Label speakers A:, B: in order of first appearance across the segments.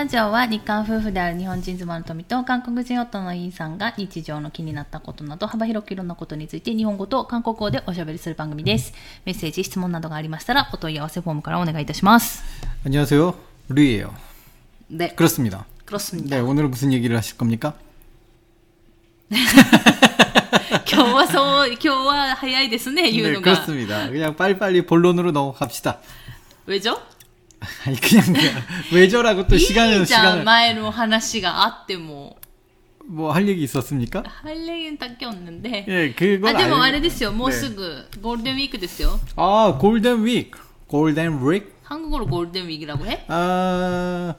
A: ラジオは日韓夫婦である日本人妻の富と韓国人夫のインさんが日常の気になったことなど幅広くいろんなことについて日本語と韓国語でおしゃべりする番組です。メッセージ、質問などがありましたらお問い合わせフォームからお願いいたします。
B: こんにちは、ルイエよ。
A: ね。
B: 그렇습니 다。
A: 그렇습니 다。
B: ね、오늘은무슨얘기를하실겁니까
A: 今日はそう、今日は早いですね、言うのが。
B: ね、그렇습니 다。 그냥빨리빨리본론으로넘어갑시 다。
A: 왜 죠?
B: 아니, 그냥, 그냥 외조라고 또
A: い
B: 시간을,
A: いじゃん、
B: 시간을,
A: 前の話があっても。
B: 뭐 할 얘기 있었습니까?
A: 할 얘기는 딱히 없는데.
B: 예, 그건
A: あ、でも
B: 알고-
A: あれですよ、もう
B: 네.
A: すぐゴールデンウィークですよ。
B: 아, 골든 위크. 골든 위크?
A: 한국어로 골든 위크라고 해?
B: 아,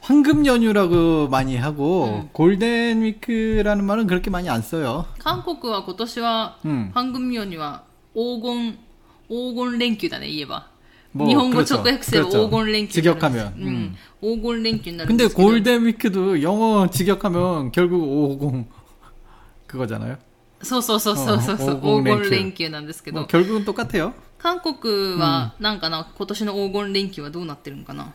B: 황금 연휴라고 많이 하고, 골든 위크라는 말은 그렇게 많이 안 써요.
A: 韓国は今年は、
B: うん
A: ハングミョンには黄金、黄金連休だね、言えば。
B: 뭐
A: 日本語
B: 그렇죠.
A: 直訳すれば
B: 그렇죠.
A: 黄金連休になるんです。
B: 직역하면.
A: うん
B: 음.
A: 黄金連休になるん
B: 근데
A: ですけど。
B: 골든 위크도 영어 직역하면 결국 50 그거잖아요.
A: そうそうそうそうそうそう、
B: うん
A: 黄金連休なんですけ
B: 뭐
A: ど。
B: 결국은 똑같아요.
A: 韓国は、なんかな、今年の黄金連休はどうなってるのかな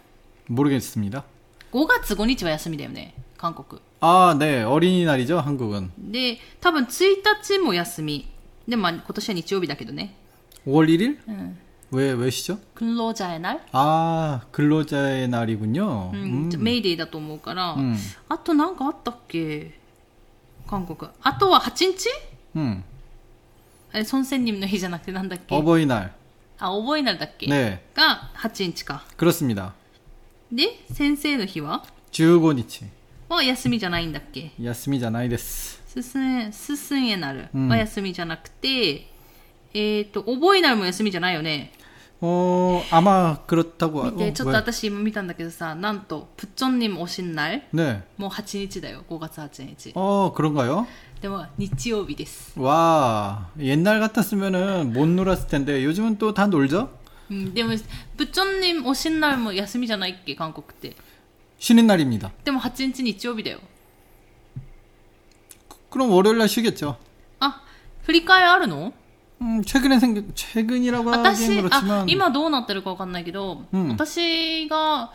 B: 모르겠습니다.
A: 5月5日は休みだよね、韓国。
B: 아, 네. 어린이날이죠, 한국은.
A: で、多分1日も休み。で、まあ今年は日曜日だけどね。
B: 5월 1일?
A: うん。
B: 왜, 왜시죠?
A: 訓労者へなる
B: 아, 근로자의 날이군요.
A: うん、
B: 음.
A: メイデーだと思うから、
B: うん
A: あとなんかあったっけ韓国。あとは8日
B: 음.
A: あれ、孫仙人の日じゃなくてなんだっけ
B: 어버이날.
A: あ、覚えなるだっけ、
B: 네.
A: が8日か。
B: 그렇습니다.
A: で、先生の日は
B: 15日.
A: は休みじゃないんだっけ
B: 야스미잖아이 데스.
A: すすん、すすんへなる
B: うん
A: は休みじゃなくて、 えっ、と、覚えなるも休みじゃないよね。
B: 어, 아마 그렇다고.
A: 見て、
B: 어,
A: ちょっと
B: 왜?
A: 私今見たんだけどさ、なんと、プッチョンにもおしんない
B: 네.
A: もう8日だよ。5月8日。
B: 어, 그런가요?
A: でも、日曜日です。
B: 와, 옛날 같았으면은 못 놀았을 텐데 요즘은 또 다 놀죠?
A: うん、でも、プッチョンにおしんないも休みじゃないっけ、韓国って。
B: 쉬는 날입니다.
A: でも8日日曜日だよ。
B: 그럼 월요일 날 쉬겠죠.
A: あ、振り替えあるの
B: 음, 최근에 생긴 최근이라고 하긴
A: 私、あ
B: 그렇지만
A: 、今どうなってるかわかんないけど、
B: うん
A: 私が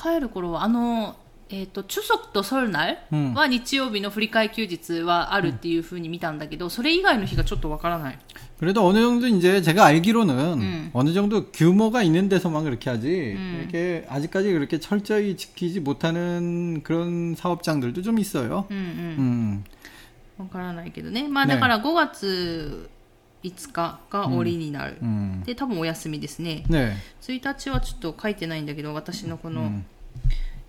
A: 帰る頃は、あの、えっ、と、チュソクとソルナル
B: うん
A: は日曜日の振り替え休日はあるっていう風に見たんだけど、それ以外の日がちょっとわからない。
B: 그래도 어느 정도 이제 제가 알기로는
A: 음.
B: 어느 정도 규모가 있는 데서만 그렇게 하지
A: 음.
B: 이렇게 아직까지 그렇게 철저히 지키지 못하는 그런 사업장들도 좀 있어요.
A: うんうん。
B: 음.
A: わからないけどね。まあ
B: ね
A: だから5月 5日が折になる。
B: 음.
A: で、多分お休みですね。
B: 네.
A: 1日はちょっと書いてないんだけど、私のこの、
B: 음.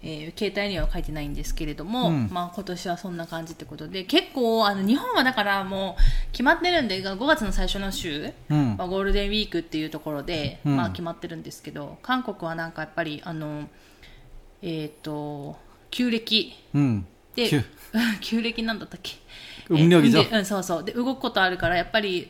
A: えー携帯には書いてないんですけれども、
B: うん
A: まあ今年はそんな感じってことで、結構あの日本はだからもう決まってるんで、5月の最初の週
B: 음.
A: はゴールデンウィークっていうところで、
B: うん
A: まあ決まってるんですけど、韓国はなんかやっぱりあの、えっ、と、旧暦
B: 음.
A: で
B: 큐.
A: 、旧暦なんだったっけ
B: 음력이죠
A: えでうん、そうそう。で、動くことあるから、やっぱり、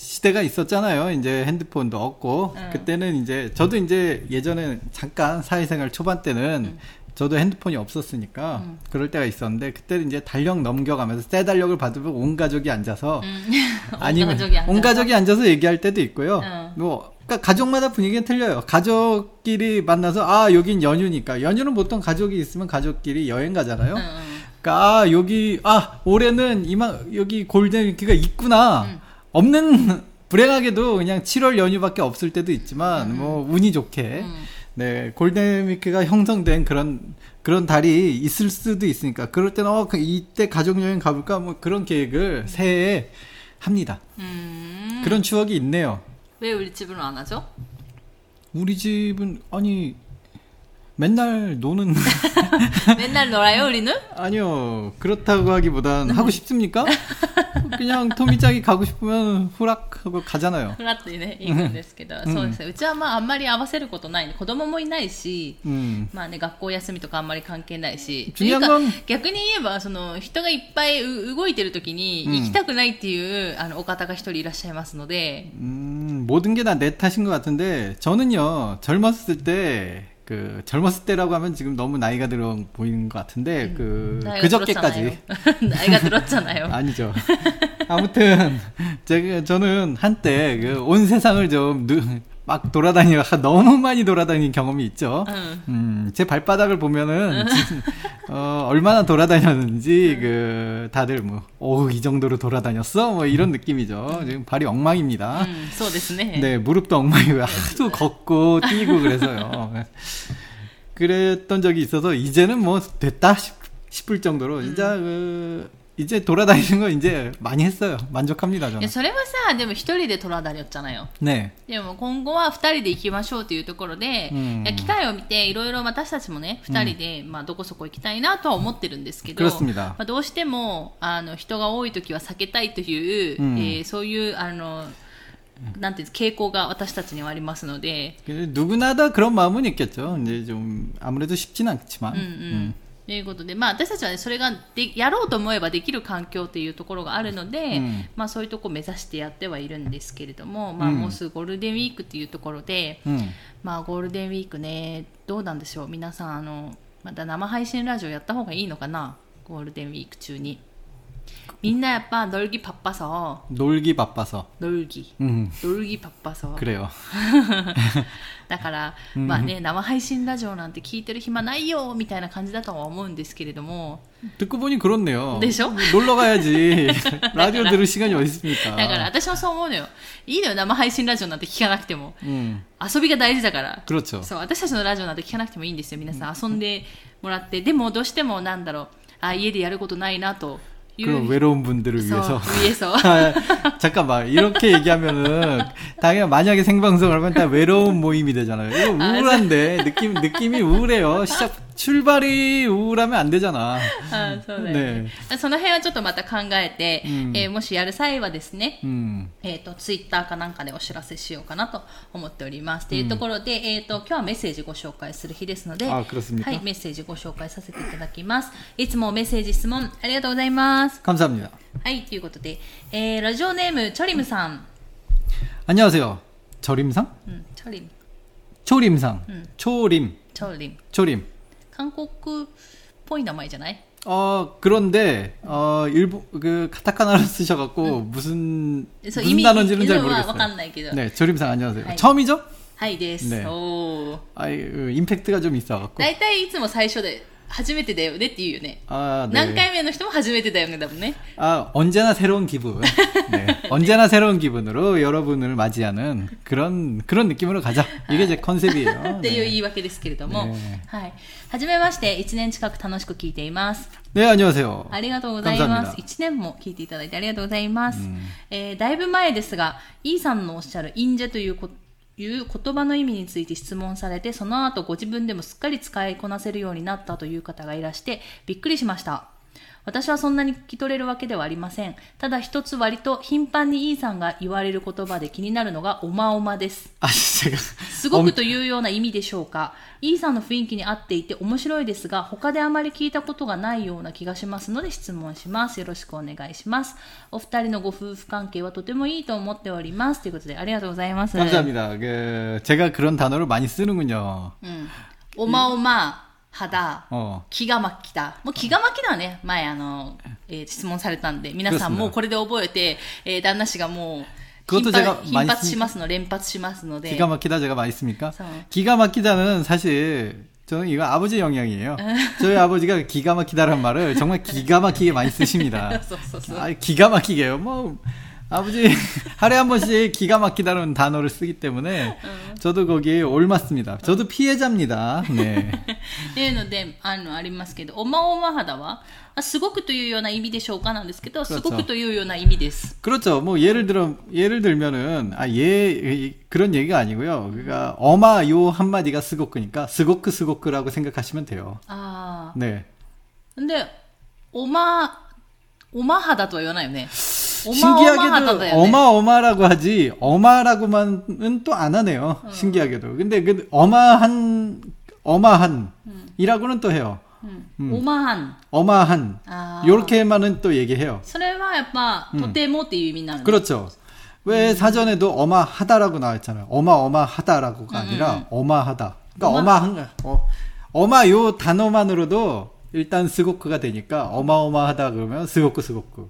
B: 시대가 있었잖아요. 이제 핸드폰도 없고
A: 음.
B: 그때는 이제 저도 이제 예전에 잠깐 사회생활 초반 때는 음. 저도 핸드폰이 없었으니까 음. 그럴 때가 있었는데 그때는 이제 달력 넘겨가면서 새 달력을 받으면 온 가족이 앉아서
A: 음.
B: 아니면
A: 가족이 앉아서.
B: 온 가족이 앉아서 얘기할 때도 있고요.
A: 어.
B: 뭐 그까 가족마다 분위기는 틀려요. 가족끼리 만나서 아 여긴 연휴니까 연휴는 보통 가족이 있으면 가족끼리 여행 가잖아요.
A: 어, 어.
B: 그러니까 아 여기 아 올해는 이만 여기 골든 위키가 있구나.
A: 음.
B: 없는 불행하게도 그냥 7월 연휴밖에 없을 때도 있지만 뭐 운이 좋게
A: 응.
B: 네 골든 위크가 형성된 그런 그런 달이 있을 수도 있으니까 그럴 때는 어그 이때 가족 여행 가볼까 뭐 그런 계획을 새해에 합니다.
A: うーん
B: 그런 추억이 있네요.
A: 왜 우리 집은 안 하죠?
B: 우리 집은 아니 맨날 노는
A: 맨날 놀아요, 우리는?
B: 아니요 그렇다고 하기보단 하고 싶습니까? 그냥 토미짱이 가고 싶으면 후락하고 가잖아요.
A: フラットにね行くんですけど、そうですねうちはまああんまり合わせることないね子供もいないし、
B: 음.
A: まあね学校休みとかあんまり関係ないし
B: 中間
A: というか逆に言えばその人がいっぱいう動いてる時に
B: うん
A: 行きたくないっていう、あのお方が一人いらっしゃいますので、
B: 음, 모든 게 다 내 탓인 것 같은데 저는요 젊었을 때 그 젊었을 때라고 하면 지금 너무 나이가 들어 보이는 것 같은데 그
A: 나이가
B: 그저께까지.
A: 나이가 들었잖아요.
B: 아니죠. 아무튼 제가 저는 한때 그 온 세상을 좀 막 돌아다니고 너무 많이 돌아다닌 경험이 있죠.
A: 응.
B: 음, 제 발바닥을 보면은 진, 어, 얼마나 돌아다녔는지 그 다들 뭐 오, 이 정도로 돌아다녔어? 뭐 이런 느낌이죠. 지금 발이 엉망입니다.
A: 음,
B: 네, 무릎도 엉망이고 하도 걷고 뛰고 그래서요. 네. 그랬던 적이 있어서 이제는 뭐 됐다 싶, 을 정도로 진짜 그 이제 돌아다니는 거 이제 많이 했어요. 만족합니다,
A: いや
B: 저는.
A: それはさでも一人でトラダリョっちゃなよ
B: 네.
A: でも今後は二人で行きましょうというところで、
B: うん
A: いや機会を見ていろいろ私たちもね二人で、まあ、どこそこ行きたいなとは思ってるんですけど、
B: 그렇습니다.
A: まあ、どうしてもあの人が多い時は避けたいという、
B: うん
A: えーそういうあのなんていうんです傾向が私たちにはありますので、
B: 그 누구나 다 그런 마음은 있겠죠. 이제 좀 아무래도 쉽진 않지만.
A: うんうん ということで、まあ、私たちは、ね、それがでやろうと思えばできる環境というところがあるので、
B: うん。
A: まあ、そういうところを目指してやってはいるんですけれども、まあ、
B: うん
A: もうすぐゴールデンウィークというところで、
B: 음.
A: まあ、ゴールデンウィークねどうなんでしょう。皆さんあのまた生配信ラジオやった方がいいのかな？ゴールデンウィーク中にみんなやっぱ놀기바빠서
B: 놀기 바빠서.
A: 놀기
B: 음.
A: 놀기바빠서
B: 그래요.
A: だから、
B: うん
A: まあね生配信ラジオなんて聞いてる暇ないよみたいな感じだとは思うんですけれども
B: 듣고 보니 그렇네요.
A: 되죠?
B: 놀러 가야지. 라디오 들을 시간이 어디
A: だ
B: 있습니까?
A: から私もそう思うのよいいのよ生配信ラジオなんて聞かなくても
B: 음.
A: 遊びが大事だから
B: 그렇죠.
A: そう私たちのラジオなんて聞かなくてもいいんですよ皆さん遊んでもらってでもどうしてもなんだろうあ家でやることないなとい
B: 그런
A: う
B: 외로운 분들을
A: そう
B: 위해서.
A: 上そう
B: 아, 잠깐만 이렇게 얘기하면은 당연 만약에 생방송을 하면 다 외로운 모임이 되잖아요. 이거 우울한데 느낌 느낌이 우울해요. 시작 출발이 우울하면 안 되잖아.
A: あそうだよねその辺はちょっとまた考えて、
B: うん
A: えーもしやる際はですね、
B: 음.
A: えっ、と、ツイッターかなんかでお知らせしようかなと思っております。というところで、えっ、と、今日はメッセージご紹介する日ですので、
B: あ그렇습니까
A: はい、メッセージご紹介させていただきます。いつもメッセージ、質問、ありがとうございます。
B: 감사합니다.
A: はい、ということで、えー、ラジオネーム、チョリムさん。
B: 안녕하세요. 절임상?
A: うん、チョリム、
B: 초림상.
A: 음.
B: 초림.
A: チョリム。
B: 초림.
A: 韓国っぽい名前じゃない
B: 어 그런데 어 일본 그 카타카나를 쓰셔갖고 무슨
A: そう
B: 무슨 단어인지는 잘
A: 意味はわか
B: 모르겠어요.
A: んないけど。
B: 네, 조림상 안녕하세요.
A: 하이.
B: 처음이죠?
A: はいです。
B: 네
A: おー。
B: 아, 임팩트가 좀 있어갖고.
A: 大体いつも最初で、 初めてだよねって言うよね。
B: 아,
A: 何回目の人も初めてだよね、だもんね。
B: 아, 언제나 새로운 기분. 네. 언제나 새로운 기분으로 여러분을 맞이하는 그런, 그런 느낌으로 가자. 이게 제 컨셉이에요.
A: っていう言
B: 네.
A: い訳ですけれども、
B: ね
A: はい。はじめまして、1年近く楽しく聞いています。
B: 네, 안녕하세요.
A: ありがとうございま
B: 감사합니다
A: す。1年も聞いていただいてありがとうございます。
B: うん
A: えーだいぶ前ですが、イーさんのおっしゃるインジェというこ いう言葉の意味について質問されて、その後ご自分でもすっかり使いこなせるようになったという方がいらして、びっくりしました。私はそんなに聞き取れるわけではありません。ただ一つ割と頻繁にイーさんが言われる言葉で気になるのがおまおまです。
B: 아, 제가.
A: すごくというような意味でしょうか。イーさんの雰囲気に合っていて面白いですが、他であまり聞いたことがないような気がしますので質問します。よろしくお願いします。お二人のご夫婦関係はとてもいいと思っております。ということでありがとうございます。
B: 감사합니다. 그, 제가 그런 단어를 많이 쓰는군요.
A: うん。おまおま、 肌、
B: 어.
A: 気が巻きた。もう気が巻きだね。前あの、えー質問されたんで、皆さんもうこれで覚えて、えー旦那氏がもう、
B: 그것도
A: 頻
B: 제가
A: 発頻
B: 많이
A: 発
B: 씁니까?
A: しますの、連発しますので。
B: 기가 막히다 제가 많이 씁니까?
A: 저.
B: 기가 막히다는 사실 저는 이거 아버지 영향이에요. 저희 아버지가 기가 막히다란 말을 정말 기가 막히게 많이 쓰십니다.
A: そうそうそう。
B: 아, 기가 막히게요. 뭐 아버지 하루에 한 번씩 기가 막히다는 단어를 쓰기 때문에 저도 거기에 옳맞습니다. 저도 피해자입니다. 네.
A: っていうので、あの、ありますけど、おまおま肌は、あすごくというような意味でしょうかなんですけど、すごくというような意味です。
B: 그렇죠. 뭐 예를 들어 예를 들면은 아예 그런 얘기가 아니고요. 그러니까 어마 요 한마디가 스고크니까 스고크 스고크라고 생각하시면 돼요.
A: あ
B: 네.
A: あ。で、おま、おま肌とは言わないよね。
B: 신기하게도
A: 네.
B: 어마어마라고 하지 어마라고만은 또 안 하네요. 음. 신기하게도. 근데 그 어마한 어마한이라고는 음. 또 해요.
A: 음. 음. 오마한.
B: 어마한.
A: 아.
B: 요렇게만은 또 얘기해요.
A: 설마 약간 도대모의 의미나
B: 그렇죠. 왜 사전에도 어마하다라고 나왔잖아요. 어마어마하다라고가 아니라 어마하다. 그러니까
A: 어마?
B: 어마한 어, 어마 요 단어만으로도 일단 스고크가 되니까 어마어마하다 그러면 스고크 스고크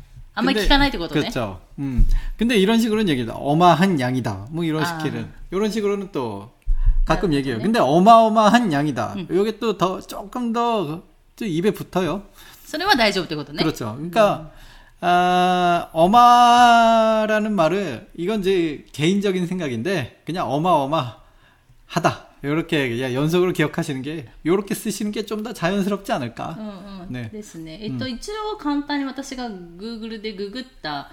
A: あんまり
B: 근데-
A: 聞かないってことね
B: 그렇죠. 음. 근데 이런 식으로는 얘기다. 어마한 양이다. 뭐 이런
A: 아.
B: 식으로 이런 식으로는 또 가끔
A: 아,
B: 얘기해요.
A: 네.
B: 근데 어마어마한 양이다. 요게 또 더 조금 더 또 입에 붙어요.
A: それは大丈夫ってことね
B: 그렇죠. 그러니까 아, 어마라는 말을 이건 이제 개인적인 생각인데 그냥 어마어마하다. 이렇게 그냥 연속으로 기억하시는 게 이렇게 쓰시는 게 좀 더 자연스럽지 않을까.
A: うんうん
B: ね
A: ですね。えっと、一応簡単に私が Google でググった、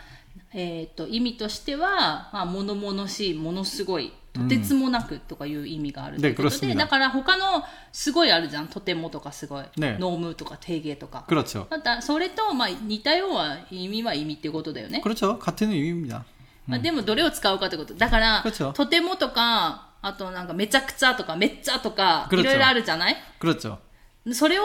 A: えっと意味としては、まあ、物々しい、ものすごい、とてつもなくとかいう意味があるということで、
B: ね그렇습니다
A: だから他のすごいあるじゃん。とてもとかすごい。
B: ね
A: ノームとか定芸とか。
B: 그렇죠.
A: また、それと、まあ、似たような意味は意味っていうことだよね。
B: 그렇죠. 같은 의미입니다.
A: まあ、でもどれを使うかってこと。だから、
B: 그렇죠
A: とてもとか、 あとなんかめちゃくちゃとかめっちゃとか、い
B: 그렇죠
A: ろいろあるじゃない
B: 그렇죠.
A: それを、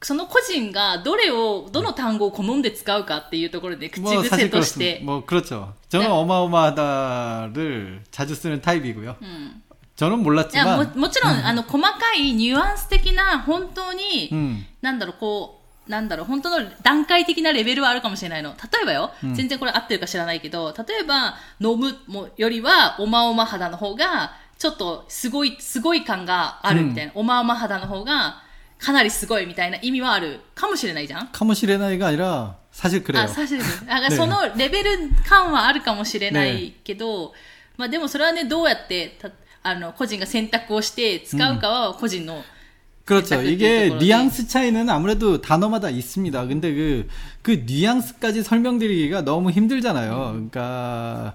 A: その個人がどれを、どの単語を好んで使うかっていうところで口
B: 뭐
A: 癖
B: 사실
A: とし
B: 그렇습니다.
A: て、
B: 뭐 그렇죠. 저는
A: 네.
B: 어마어마하다를 자주 쓰는 타입이고요.
A: うん。
B: 저는
A: いやも
B: 몰랐지만
A: もちろん、あの、細かいニュアンス的な、本当に、
B: 음.
A: なんだろう、こう、なんだろう、本当の段階的なレベルはあるかもしれないの。例えばよ、全然これ合ってるか知らないけど、例えば、飲むもよりは、おまおま肌の方が、 ちょっとすごい、すごい感があるみたいな。おまおま肌の方が、かなりすごいみたいな意味はあるかもしれないじゃん
B: 카모시레나이가 아니라 사실 그래요.
A: あ、サシです。だから
B: ね
A: そのレベル感はあるかもしれないけど、まあでもそれはね、どうやってた、あの、個人が選択をして使うかは個人の、
B: 그렇죠.
A: 생각할
B: 이게
A: 때
B: 뉘앙스 차이는 아무래도 단어마다 있습니다. 근데 그, 그 뉘앙스까지 설명드리기가 너무 힘들잖아요. 그러니까,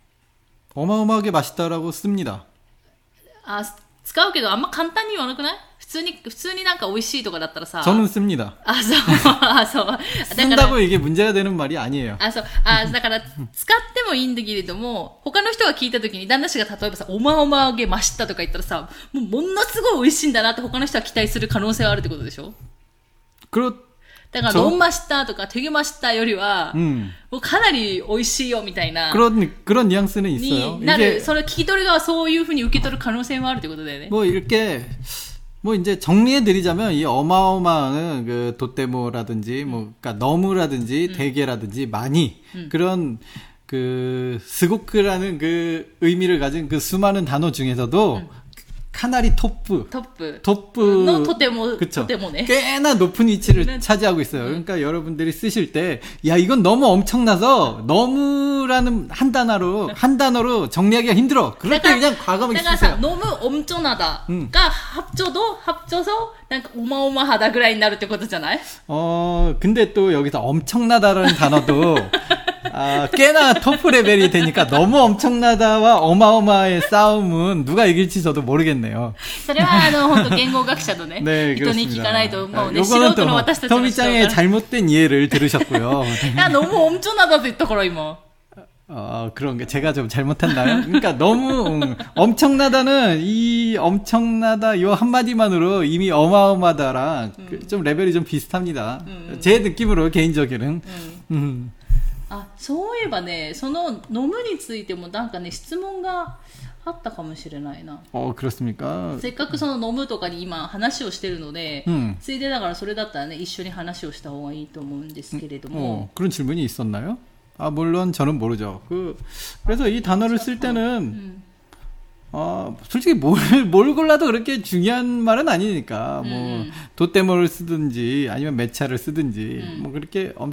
B: 어마어마하게 맛있다라고 씁니다.
A: あ、使うけどあんま簡単に言わなくない普通に、普通になんか美味しいとかだったらさ。
B: 저는 씁니다.
A: あ、そう。あ、そう。だから
B: 쓴다고 이게 문제가 되는 말이 아니에요.
A: あ、そう。あ、だから、使ってもいいんだけれども、他の人が聞いたときに、旦那氏が例えばさ、おまおまあげましたとか言ったらさ、もうものすごい美味しいんだなって他の人は期待する可能性はあるってことでしょ
B: 그렇,
A: だから、
B: そう
A: 飲ましたとか、てげましたよりは、
B: 음.
A: もうかなり美味しいよみたいな、
B: 그런, 그런 뉘앙스는 있어요.
A: になる、
B: 이게
A: それ聞き取る側はそういうふうに受け取る可能性もあるってことだよね。
B: 뭐 이렇게, 뭐 이제 정리해드리자면 이 어마어마한 그 돛대모라든지 뭐, 그니까 너무라든지 대게라든지 많이 그런 그 스고크라는 그 의미를 가진 그 수많은 단어 중에서도 카나리 토프,
A: トップ。
B: 토프
A: のとても、
B: 그쵸.
A: とてもね。
B: 꽤나 높은 위치를
A: 네.
B: 차지하고 있어요. 그러니까 여러분들이 쓰실 때, 야, 이건 너무 엄청나서, 너무라는 한 단어로, 한 단어로 정리하기가 힘들어. 그럴 때 그냥 과감하게
A: だからさ、
B: 쓰세요.
A: 飲むおんちょなだ
B: うん
A: が、합쳐도 합쳐서なんかおまおま肌ぐらいになるってことじゃない
B: 어, 근데 또 여기서 엄청나다라는 단어도, 아, 꽤나 토프 레벨이 되니까 너무 엄청나다와 어마어마의 싸움은 누가 이길지 저도 모르겠네요.
A: それは、あの、本当言語学者のね、
B: 네,
A: 人に
B: 그렇습니다.
A: 聞かないと、もうね、素
B: 요거는
A: 人の
B: 또
A: 私たちの人
B: 토미짱의
A: が。
B: 잘못된 이해를 들으셨고요.
A: いや、飲むおんちょなだって言ったから、今。
B: 어, 그런 게 제가 좀 잘못했나요? 그러니까 너무 음, 엄청나다는 이 엄청나다 요 한마디만으로 이미 어마어마하다랑 그좀 레벨이 좀 비슷합니다. 제 느낌으로 개인적으로는. 음.
A: あ、そういえばね、その飲むについてもなんかね、質問が あったかもしれないな
B: 어 그렇습니까?
A: せっかくその飲むとかに今話をしてるので、
B: 음.
A: ついでだからそれだったらね一緒に話をした方がいいと思うんですけれども、
B: 어, 그런 질문이 있었나요? 아 물론 저는 모르죠. 그 그래서 이 단어를 쓸 때는
A: うん、
B: 어, 솔직히 뭘, 뭘 골라도 그렇게 중요한 말은 아니니까, 뭐,
A: 음.
B: 돛대모를 쓰든지, 아니면 매차를 쓰든지,
A: 음.
B: 뭐, 그렇게 엄-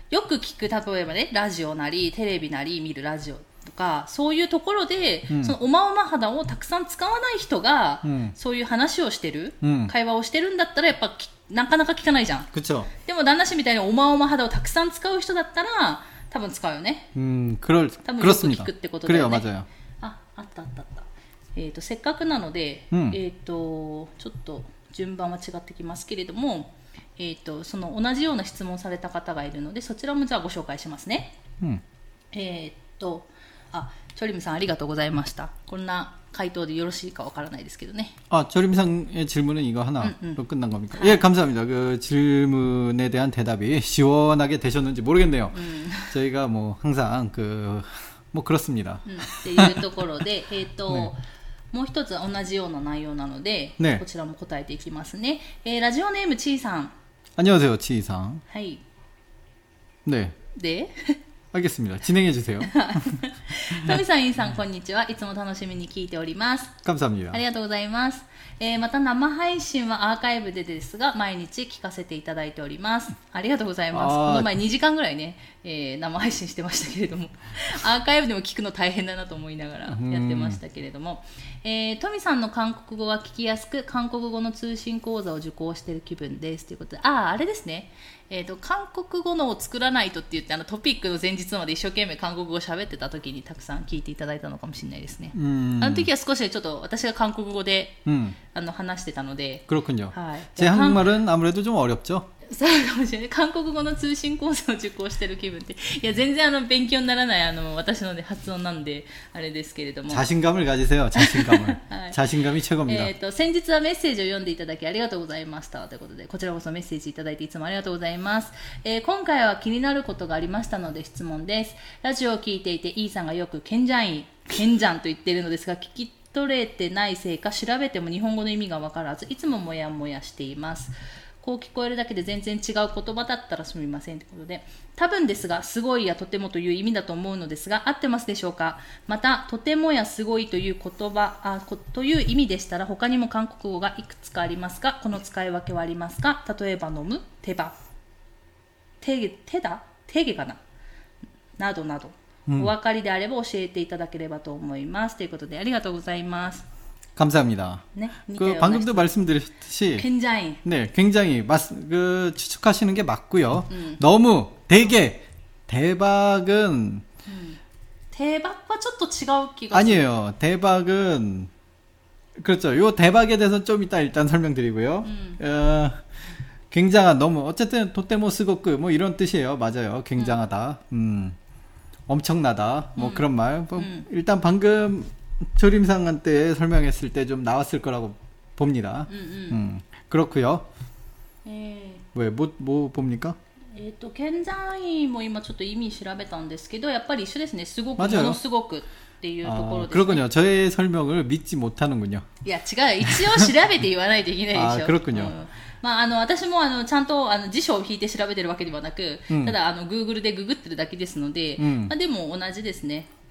A: よく聞く例えばねラジオなりテレビなり見るラジオとかそういうところで、
B: うん
A: そのおまおま肌をたくさん使わない人が、
B: うん
A: そういう話をしてる、
B: うん
A: 会話をしてるんだったらやっぱきなかなか聞かないじゃん
B: 그쵸?
A: でも旦那氏みたいにおまおま肌をたくさん使う人だったら多分使うよね
B: 음, 그럴,
A: 多分
B: 그렇습니다.
A: よく聞くってこと
B: 그래요,
A: だよね
B: 맞아요.
A: ああったあったあった、えー、とせっかくなので、
B: うん
A: えー、とちょっと順番は違ってきますけれども、 えー、とその同じような質問された方がいるのでそちらもじゃあご紹介しますね
B: 음.
A: えっ、とあチョリムさんありがとうございましたこんな回答でよろしいかわからないですけどね
B: 아, 조림상의 질문은 이거 하나로
A: 음, 음.
B: 끝난 겁니까? 예, 감사합니다. 그 질문에 대한 대답이 시원하게 되셨는지 모르겠네요.
A: うん、
B: 저희가 뭐 항상 그, 뭐 그렇습니다.
A: うん、っていうところでえっと、
B: ね
A: もう一つ同じような内容なので、
B: ね
A: こちらも答えていきますね、えーラジオネームちーさん
B: 안녕하세요, 치이상.
A: はい
B: 네,
A: で
B: 알겠습니다. 진행해 주세요.
A: トミさん、インさん、こんにちは。いつも楽しみに聞いております。
B: 감사합니다.
A: ありがとうございます。 えーまた生配信はアーカイブでですが、毎日聞かせていただいております。ありがとうございます。この前2時間ぐらいね、えー生配信してましたけれども、アーカイブでも聞くの大変だなと思いながらやってましたけれども、えートミさんの韓国語が聞きやすく、韓国語の通信講座を受講している気分です。ということで、ああ、あれですね。えー、と韓国語のを作らないとって言ってあのトピックの前日まで一生懸命韓国語を喋ってた時にたくさん聞いていただいたのかもしれないですね。
B: 음,
A: あの時は少しちょっと私が韓国語で
B: 음,
A: あの話してたので、
B: 그렇군요.
A: はい。
B: 제 한국말은 아무래도 좀 어렵죠?
A: そうかもしれない。韓国語の通信講座を受講してる気分って。いや、全然あの勉強にならないあの私の、ね、発音なんで、あれですけれども。
B: 자신감을 가지세요, 자신감을.
A: 네.
B: 자신감이 최고입니다.
A: えー、と先日はメッセージを読んでいただきありがとうございましたということでこちらこそメッセージいただいていつもありがとうございます、えー今回は気になることがありましたので質問ですラジオを聞いていてイーさんがよくケンジャインケンジャンと言っているのですが聞き取れてないせいか調べても日本語の意味がわからずいつももやもやしています こう聞こえるだけで全然違う言葉だったらすみませんということで多分ですがすごいやとてもという意味だと思うのですが合ってますでしょうか？またとてもやすごいという言葉あこという意味でしたら他にも韓国語がいくつかありますがこの使い分けはありますか例えば飲む手羽。手げ手だ？手毛かな？などなど、お分かりであれば教えていただければと思います。ということでありがとうございます
B: 감사합니다.
A: 네.
B: 그 방금도 말씀드렸듯이
A: 굉장히
B: 네, 굉장히 맞, 그 추측하시는 게 맞고요. 음. 너무 되게 대박은
A: 음. 대박과 좀또 지가웃기가
B: 아니에요. 대박은 그렇죠. 요 대박에 대해서 좀 이따 일단 설명드리고요. 음. 어, 굉장한 너무 어쨌든 도테모스고크 뭐 이런 뜻이에요. 맞아요. 굉장하다. 음. 음. 엄청나다. 뭐 음. 그런 말. 뭐 일단 방금 초림상관 때 설명했을 때 좀 나왔을 거라고 봅니다.
A: 음, 음.
B: 음 그렇고요.
A: 예.
B: 왜뭐뭐 뭐 봅니까? えっ、ー、と、健在も今ちょっと意味調べたんですけど、やっぱり一緒ですね。すごく、ものすごくっていうところです、ね。그렇군 요。 저의설명을믿지못하는군 요。 いや、違う。一応調べて言わないといけないでしょ。あ、그렇군 요、
A: うん、まあ、あの、私も、あの、ちゃんと、あの、辞書を引いて ではなく、
B: うん
A: ただあの Google でググってるだけですので、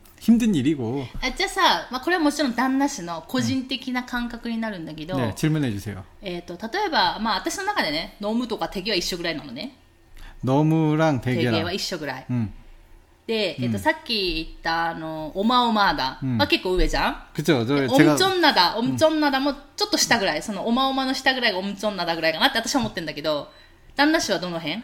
B: 힘든 일이 고.
A: 진 짜, 막, これはもちろん旦那氏の個人的な感覚になるんだけど.
B: 네, 질문해 주세 요.
A: えっと、例えば、まあ、私の中でね、ノムとか대기가一緒ぐらいなのね.
B: 너무랑
A: 대게 랑.
B: 대게와
A: 一緒ぐらい.で、えっと、さっき言った、あの、おまおまだ。まあ結構上じゃん。
B: くちょ、
A: それ、
B: おん
A: ちょんなだ、おんちょんなだもちょっと下ぐらい、そのおまおまの下ぐらいがおんちょんなだぐらいかなって私は思ってんだけど、旦那氏はどの辺？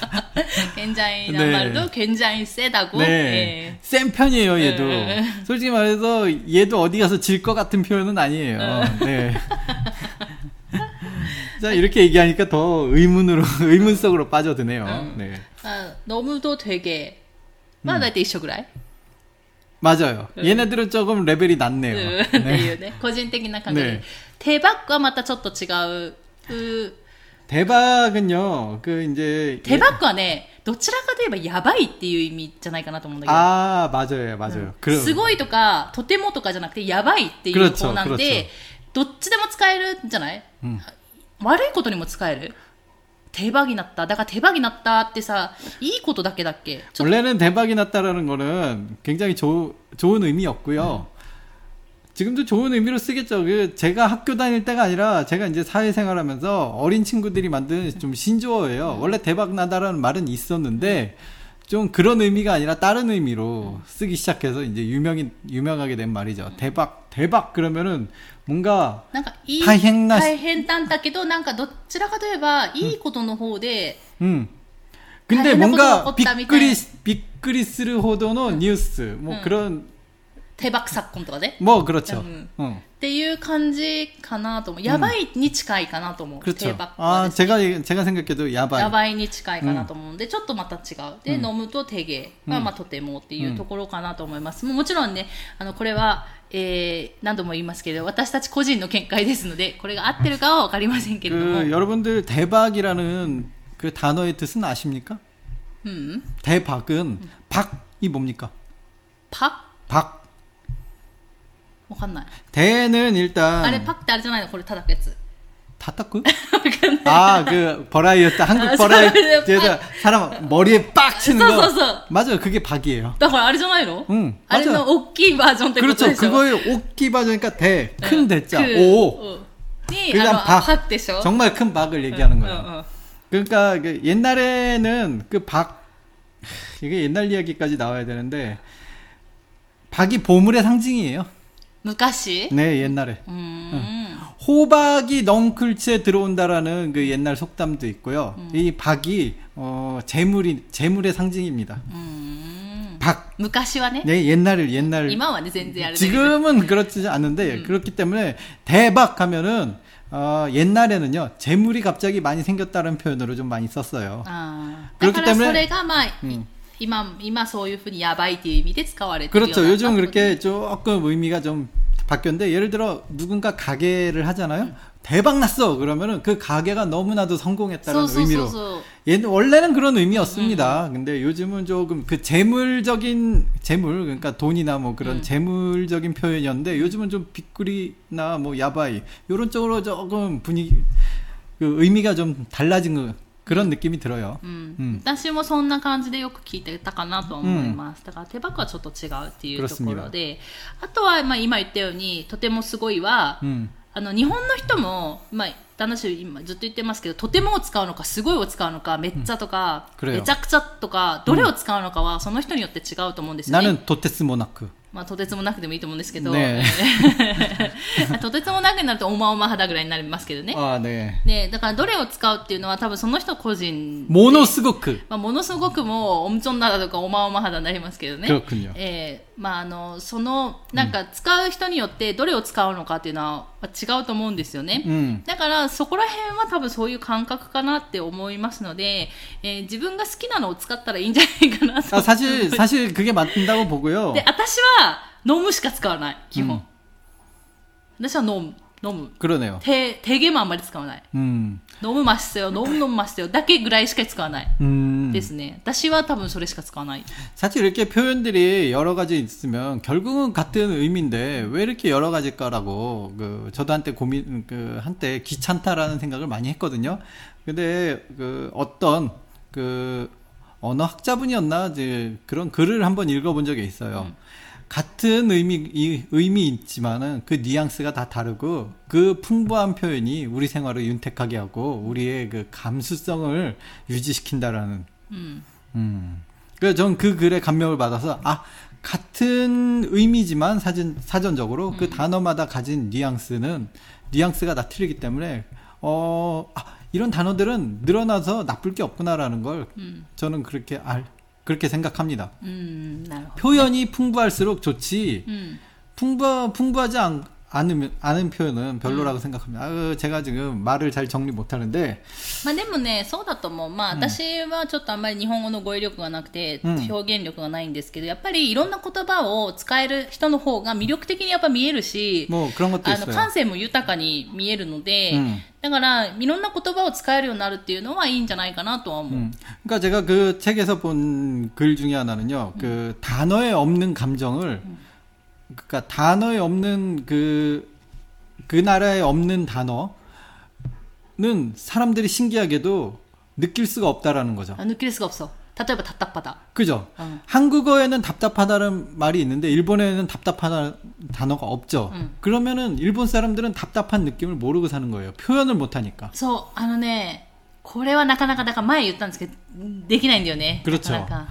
A: 굉장히 네. 말도 굉장히 세다고.
B: 네. 예. 센 편이에요, 얘도.
A: 네.
B: 솔직히 말해서 얘도 어디 가서 질 것 같은 표현은 아니에요. 어. 네. 자 이렇게 얘기하니까 더 의문으로 의문 속으로 빠져드네요. 음. 네.
A: 아, 너무도 되게 마다데이쇼그라이. 음.
B: 맞아요. 음. 얘네들은 조금 레벨이 낮네요.
A: 음.
B: 네.
A: 네. 네. 네. 거진적인 관계. 대박과 맞다 쳤다 違う.그 그
B: 대박은요. 그 이제
A: 대박과네. どちらかといえばやばいっていう意味じゃないかなと思うんだけど。
B: 아, 맞아요, 맞아요. 그
A: すごいとか、とてもとかじゃなくて、やばいっていう
B: 그렇죠
A: 方なんで、どっちでも使えるんじゃない、悪いことにも使える手羽になった。だから手羽になったってさ、いいことだけだっけちょっ
B: 원래는 대박이 났다라는 거는 굉장히 조, 좋은 의미였고요. 지금도 좋은 의미로 쓰겠죠. 그 제가 학교 다닐 때가 아니라 제가 이제 사회생활하면서 어린 친구들이 만든 좀 신조어예요. 원래 대박 나다라는 말은 있었는데 좀 그런 의미가 아니라 다른 의미로 쓰기 시작해서 이제 유명이 유명하게 된 말이죠. 대박 대박 그러면은 뭔가
A: なんかいい、
B: 大変な
A: 大変なんだけど、なんかどちらかといえば、いいことの方で、
B: 음. 근데
A: 다른
B: 뭔가
A: 것도 없다,
B: 빅그리 빅그리스르 호도노 뉴스 뭐
A: 응.
B: 그런
A: 手バッグ昨今とかで。
B: 뭐 그렇죠.
A: 음.
B: 응.
A: っていう感じかなと思う。やばいに近いかなと思う。手
B: 그렇죠.
A: バッグは
B: 아
A: ですね
B: 제가 제가 생각해도 야바이.
A: やばいに近いかなと思うんで、ちょっとまた違う。で、飲むと手芸は、まあ、とてもっていうところかなと思います。ももちろんね、あの、これは、えー、何度も言いますけど、私たち個人の見解ですので、これが合ってるかはわかりませんけれども。
B: 그 여러분들 대박이라는 그 단어의 뜻은 아십니까?
A: うん。
B: 대박은 박이 뭡니까?
A: パ
B: 박.
A: わかんない。
B: 대는 일단
A: あれ、パってあれじゃないのこれ叩くやつ。
B: 타타쿠? 아, 그 버라이어티 한국
A: 아,
B: 버라이어티에서 사람 머리에 빡 치는 거.
A: 써써써.
B: 맞아요. 그게 박이에요.
A: だからあれじゃないの
B: 응,
A: あれの
B: 맞아요.
A: 大きいバージョンってこと
B: 그렇죠.
A: でしょ
B: 그거의 오키 바저니까 대, 큰 대자,
A: く
B: 오.
A: うんに、
B: 그냥
A: あの、
B: 박.
A: パでしょ
B: 정말 큰 박을 얘기하는
A: うん
B: 거예요.
A: うんうん
B: 그러니까 그 옛날에는 그 박, 이게 옛날 이야기까지 나와야 되는데, 박이 보물의 상징이에요.
A: 昔?
B: 네, 옛날에.
A: 음. 응.
B: 호박이 넝클채 들어온다라는 그 옛날 속담도 있고요.
A: 음.
B: 이 박이 어, 재물이 재물의 상징입니다.
A: 음. 박.昔はね?
B: 네, 옛날을 옛날. 지금은 그렇지 않은데 음. 그렇기 때문에 대박 하면은 어, 옛날에는요 재물이 갑자기 많이 생겼다는 표현으로 좀 많이 썼어요.
A: 아,
B: 그렇기 때문에. 그러니까 음.
A: 今、今そういうふうにやばいっていう意味で使われてるよう
B: 그렇죠.
A: な
B: 요즘 그렇게 조금 의미가 좀 바뀌었는데 예를 들어 누군가 가게를 하잖아요. 대박 났어. 그러면은 그 가게가 너무나도
A: そ
B: 성공했다는
A: うそうそう
B: 의미로
A: そう。
B: 옛 원래는 그런 의미였습니다. 근데 요즘은 조금 그 재물적인 재물 그러니까 돈이나 뭐 그런 재물적인 표현이었는데 요즘은 좀 빅그리나 뭐 야바이 이런 쪽으로 조금 분위기 그 의미가 좀 달라진 거 그런 느낌이 들어요.
A: うん
B: うん
A: 私もそんな感じでよく聞いてたかなと思います、だから手箱はちょっと違うっていうところであとはまあ今言ったようにとてもすごいは、
B: 음.
A: あの日本の人も、まあ、旦那氏今ずっと言ってますけどとてもを使うのかすごいを使うのかめっちゃとか、
B: くれよ
A: めちゃくちゃとかどれを使うのかはその人によって違うと思うんですよね。
B: 나는 도테스 모나크.
A: まあ、とてつもなくでもいいと思うんですけど、
B: ね、
A: とてつもなくなるとおまおま肌ぐらいになりますけどね。
B: あね。
A: ねだからどれを使うっていうのは多分その人個人
B: ものすごく、
A: まあ、ものすごくもうおむちょんだとかおまおま肌になりますけどね。
B: え
A: えー、まああのそのなんか使う人によってどれを使うのかっていうのは違うと思うんですよね。
B: 음.
A: だからそこら辺は多分そういう感覚かなって思いますので、えー自分が好きなのを使ったらいいんじゃないかなと。
B: 아, 사실 사실 그게 맞다고 보고요.
A: で、私は飲むしか使わない、基本。私は飲む、 飲む。
B: 그러네요.
A: 手、手毛もあんまり使わない。
B: 음.
A: 飲むましたよ、飲む飲むましたよ、だけぐらいしか使わない。
B: 음.
A: ですね。私は多分それしか使わない。
B: 사실 이렇게 표현들이 여러 가지 있으면 결국은 같은 의미인데 왜 이렇게 여러 가지일까라고 그 저도 한때 고민 그 한때 귀찮다라는 생각을 많이 했거든요. 근데 그 어떤 그 언어 학자분이었나 이제 그런 글을 한번 읽어본 적이 있어요. 같은 의미 이, 의미 있지만은 그 뉘앙스가 다 다르고 그 풍부한 표현이 우리 생활을 윤택하게 하고 우리의 그 감수성을 유지시킨다라는.
A: 음.
B: 음. 그래서 전 그 글에 감명을 받아서 아 같은 의미지만 사진 사전적으로 그 음. 그 단어마다 가진 뉘앙스는 뉘앙스가 다 틀리기 때문에 어 아, 이런 단어들은 늘어나서 나쁠 게 없구나라는 걸
A: 음.
B: 저는 그렇게 알 그렇게 생각합니다.
A: 음,
B: 표현이 풍부할수록 좋지.
A: 음.
B: 풍부 풍부하지 않, 않으면 않은 표현은 별로라고 생각합니다. 아, 제가 지금 말을 잘 정리 못하는데
A: まあでもね、そうだと思う。まあ私はちょっとあんまり日本語の語彙力がなくて、
B: うん
A: 表現力がないんですけど、やっぱりいろんな言葉を使える人の方が魅力的にやっぱ見えるし、
B: 뭐 그런 것도
A: あの
B: 있어요.
A: 感性も豊かに見えるので、
B: うん
A: だからいろんな言葉を使えるようになるっていうのはいいんじゃないかなとは思う。
B: 음. 그러니까 제가 그 책에서 본 글 중에 하나는요. 그 단어에 없는 감정을 그러니까 단어에 없는 그 그 나라에 없는 단어는 사람들이 신기하게도 느낄 수가 없다라는 거죠.
A: あ抜けるすが없어例えば、たったっぱだ。
B: 그죠?
A: 응.
B: 한국어에는 답답하다는 말이 있는데 일본어에는 답답하다는 단어가 없죠.
A: 응.
B: 그러면은 일본 사람들은 답답한 느낌을 모르고 사는 거예요. 표현을 못 하니까.
A: そう、あのね、これはなかなか、だから前言ったんですけど、できないんだよね。
B: 그렇죠
A: なかなか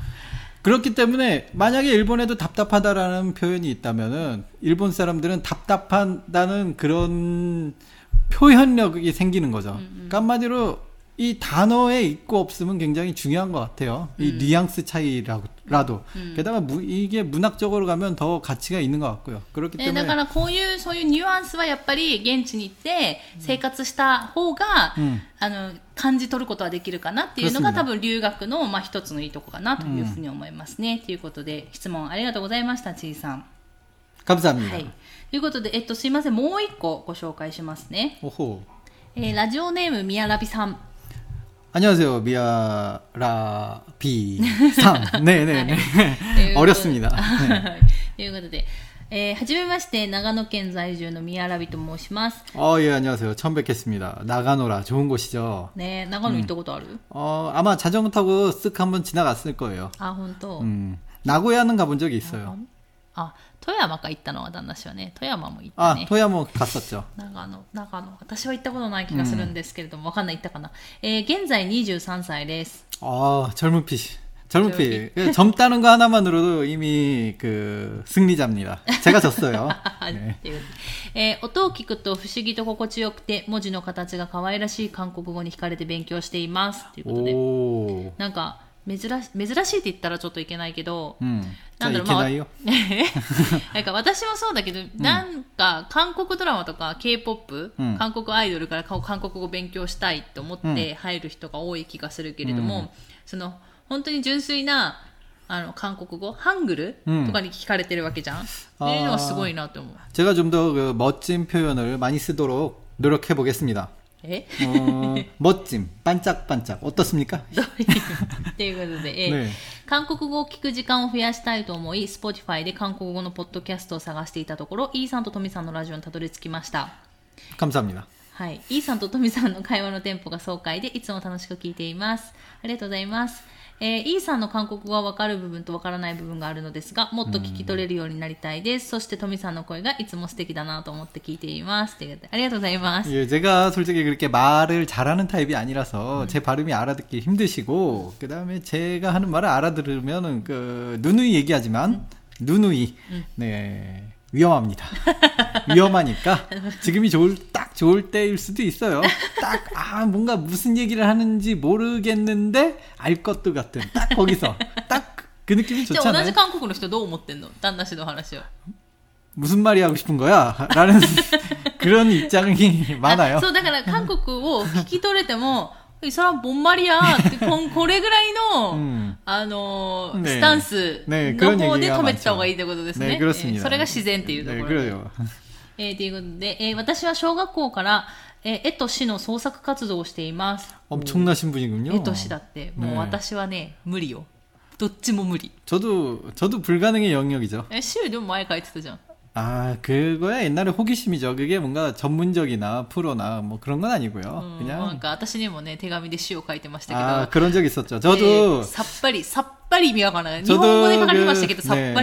B: 그렇기 때문에 만약에 일본에도 답답하다라는 표현이 있다면은 일본 사람들은 답답하다는 그런 표현력이 생기는 거죠. 그러니까 한마디로 이 단어에 있고 없음은 굉장히 중요한 것 같아요. 이 뉘앙스 차이라도. 게다가 무- 이게 문학적으로 가면 더 가치가 있는 것 같고요. 그렇기
A: えだ
B: 때문에
A: からこういう、そういうニュアンスはやっぱり現地に行って生活した方が、
B: うん
A: あの、感じ取ることはできるかなっていうのが
B: 그렇습니다
A: 多分留学の、まあ一つのいいとこかなというふうに思いますね。ということで、質問ありがとうございました、ちいさん。
B: 감사합니다.
A: はい。ということで、えっと、すいません、もう一個ご紹介しますね。
B: 오호.
A: えーラジオネーム、みやらびさん。
B: 안녕하세요. 미아라비 상. 네네네.
A: ということで
B: 어렵습니다. 네.
A: ということで、えーはじめまして、長野県在住のみやらびと申します。
B: 어, 예, 안녕하세요. 처음 뵙겠습니다. 나가노라. 좋은 곳이죠.
A: ね、長野行ったことある、
B: 어, 아마 자전거 타고 쓱 한번 지나갔을 거예요.
A: あ、本当。
B: 음. 나고야는 가본 적이 있어요.
A: あ、富山か行ったのは旦那氏はね。富山も行った
B: 아,
A: ね。
B: 토야모 갔었죠.
A: 長野、長野。私は行ったことない気がするんですけれども、わかんない行ったかな。えー現在23歳です。
B: 아, 젊은 피. 젊은 피. 그 젊다는 거 하나만으로도 이미 그 승리자입니다. 제가 졌어요. ね
A: っていうえー音を聞くと不思議と心地よくて、文字の形が可愛らしい韓国語に惹かれて勉強しています。ということで。
B: 오.
A: なんか、珍し珍しいって言ったらちょっといけないけど、
B: 음.
A: なん
B: 자,
A: だろう、まあ、
B: 이케나이요?
A: なんか私もそうだけど、なんか韓国ドラマとか K-POP、
B: うん
A: 韓国アイドルからか韓国語を勉強したいと思って入る人が多い気がするけれども、その本当に純粋なあの韓国語、ハングル
B: うん
A: とかに聞かれてるわけじゃん。っていうのはすごいなと思う。
B: 제가 좀 더 그 멋진 표현을 많이 쓰도록 노력해 보겠습니다.
A: 에?
B: 어, 멋 짐, 반짝반짝 어떻습니 까?
A: ということで、えー韓国語を聞く時間を増やしたいと思い、Spotify で韓国語のポッドキャストを探していたところ、E さんとトミさんのラジオにたどり着きました。
B: 감사합니 다.
A: はい、E さんとトミさんの会話のテンポが爽快で、いつも楽しく聞いています。ありがとうございます。えー、イーさんの韓国語は分かる部分と分からない部分があるのですが、もっと聞き取れるようになりたいです。そしてトミさんの声がいつも素敵だなと思って聞いています。ということでありがとうございます。
B: 예, 제가 솔직히 그렇게 말을 잘하는 타입이 아니라서 제 발음이 알아듣기 힘드시고 그다음에 제가 하는 말을 알아들으면은 그 누누이 얘기하지만 누누이 네 위험합니다. 위험하니까 지금이 좋을 딱 좋을 때일 수도 있어요. 딱 아 뭔가 무슨 얘기를 하는지 모르겠는데 알 것도 같은 딱 거기서 딱 그 느낌이
A: じゃあ同
B: 좋잖아요.
A: じ韓国の人どう思ってんの旦那氏の話を。
B: 무슨 말이 하고 싶은 거야? 라는 그런 입장이 많아요.
A: そう、だから韓国を聞き取れても、 それはぼんまりやって、こんこれぐらいの、
B: 음.
A: あのー
B: ね
A: スタンス
B: ね
A: の方で
B: 그런얘기가
A: 止めてた方がいいってことですね。
B: 네, 그렇습니다.
A: えーそれが自然っていうとこ
B: 네,
A: ろで。
B: 그래요.
A: えーということで、えー私は小学校から、えー絵と詩の創作活動をしています。
B: 엄청나신 분이군요.
A: 絵と詩だって、もう
B: ね
A: 私はね、無理よ。どっちも無理。
B: 저도 저도 불가능의 영역이죠.
A: え、詩よりも前書いてたじゃん。
B: 아, 그거야 옛날에 호기심이죠. 그게 뭔가 전문적이나 프로나 뭐 그런 건 아니고요.
A: うんなん
B: 그냥
A: か私にもね、手紙で詩を書いてましたけど、
B: 아, 그런 적 있었죠.
A: え
B: 저도
A: ーさっぱり、さっぱり意味わからない。日
B: 저도
A: 本語で書かれましたけど、
B: 그
A: さっぱ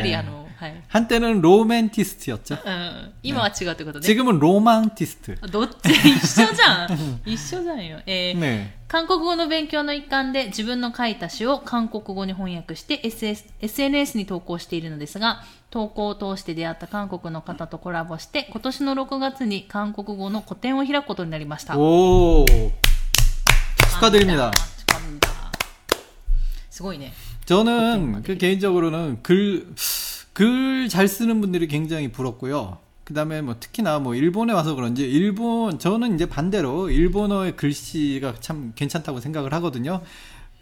A: り、
B: ね
A: あの、はい。
B: 한때는 로맨티스트였죠.
A: うん、今は違うってことね。
B: 지금은 로망티스트.
A: どっち一緒じゃん。一緒じゃんよ。えー
B: 네.
A: 韓国語の勉強の一環で自分の書いた詩を韓国語に翻訳して SS SNS に投稿しているのですが、投稿を通して出会った韓国の方とコラボして、今年の6月に韓国語の個展を開くことになりました。
B: 오. 축하드립니다.
A: 축하합니다すごいね。
B: 저는 그 개인적으로는 글, 글 잘 쓰는 분들이 굉장히 부럽고요. 그 다음에 뭐 특히나 뭐 일본에 와서 그런지 일본 저는 이제 반대로 일본어의 글씨가 참 괜찮다고 생각을 하거든요.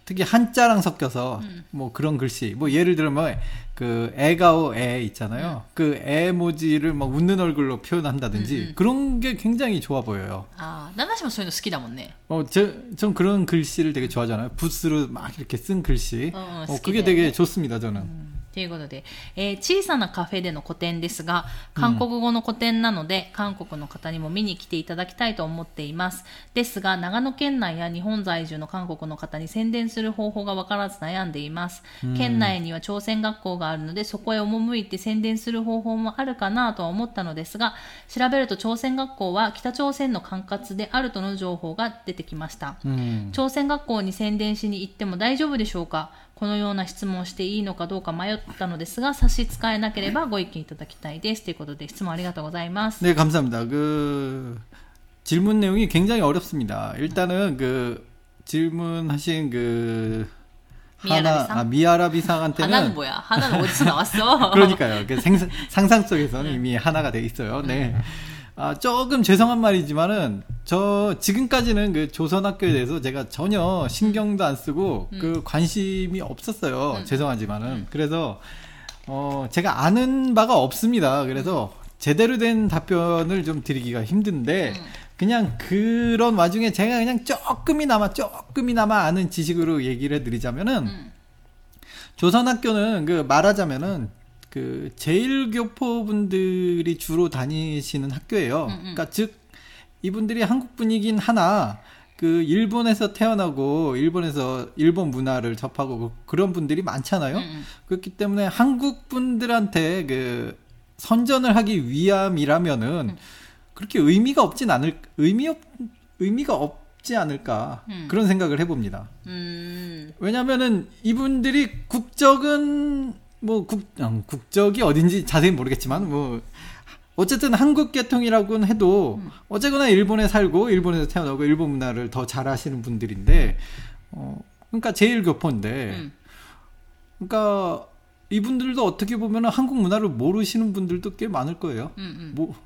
B: 특히 한자랑 섞여서 음. 뭐 그런 글씨 뭐 예를 들면 뭐 그 애가오 애 있잖아요 음. 그애 모지를 막 웃는 얼굴로 표현한다든지 음. 그런 게 굉장히 좋아 보여요
A: 아 나나시마 소유노 스키다몬네
B: 어전 그런 글씨를 되게 좋아하잖아요 붓으로 막 이렇게 쓴 글씨
A: 어, 어,
B: 어 그게 되게 좋습니다 저는 음.
A: ということで、えー小さなカフェでの個展ですが、韓国語の個展なので、韓国の方にも見に来ていただきたいと思っています。ですが、長野県内や日本在住の韓国の方に宣伝する方法がわからず悩んでいます。県内には朝鮮学校があるので、そこへ赴いて宣伝する方法もあるかなとは思ったのですが、調べると朝鮮学校は北朝鮮の管轄であるとの情報が出てきました。
B: 음.
A: 朝鮮学校に宣伝しに行っても大丈夫でしょうか？このような質問をしていいのかどうか迷ったのですが差し支えなければご意見いただきたいですということで質問ありがとうございます、
B: 네, 감사합니다. 그 질문 내용이 굉장히 어렵습니다. 일단은 그 질문하신 그
A: 미아라비상?
B: 하나 아,
A: 花
B: 미아라비상한테는
A: 뭐야 하나는 어디서 나왔어
B: 그러니까요. 그 생상, 상상 속에서는 이미 하나가 돼 있어요. 네. 아, 조금 죄송한 말이지만은 저 지금까지는 그 조선학교에 대해서 제가 전혀 신경도 안 쓰고 그 관심이 없었어요. 죄송하지만은. 그래서 어 제가 아는 바가 없습니다. 그래서 제대로 된 답변을 좀 드리기가 힘든데 그냥 그런 와중에 제가 그냥 조금이나마 조금이나마 아는 지식으로 얘기를 해드리자면은 조선학교는 그 말하자면은 그 제일 교포 분들이 주로 다니시는 학교예요. 그러니까 즉 이분들이 한국 분이긴 하나 그 일본에서 태어나고 일본에서 일본 문화를 접하고 그- 그런 분들이 많잖아요. 그렇기 때문에 한국 분들한테 그 선전을 하기 위함이라면은 그렇게 의미가 없진 않을 의미 없 의미가 없지 않을까
A: 음.
B: 그런 생각을 해봅니다.
A: うーん
B: 왜냐면은 이분들이 국적은 뭐 국, 어, 국적이 어딘지 자세히 모르겠지만 뭐 어쨌든 한국 계통이라고는 해도 음. 어쨌거나 일본에 살고 일본에서 태어나고 일본 문화를 더잘 아시는 분들인데 어 그러니까 제일 교포인데
A: 음.
B: 그러니까 이분들도 어떻게 보면 한국 문화를 모르시는 분들도 꽤 많을 거예요.
A: 음, 음.
B: 뭐
A: 아,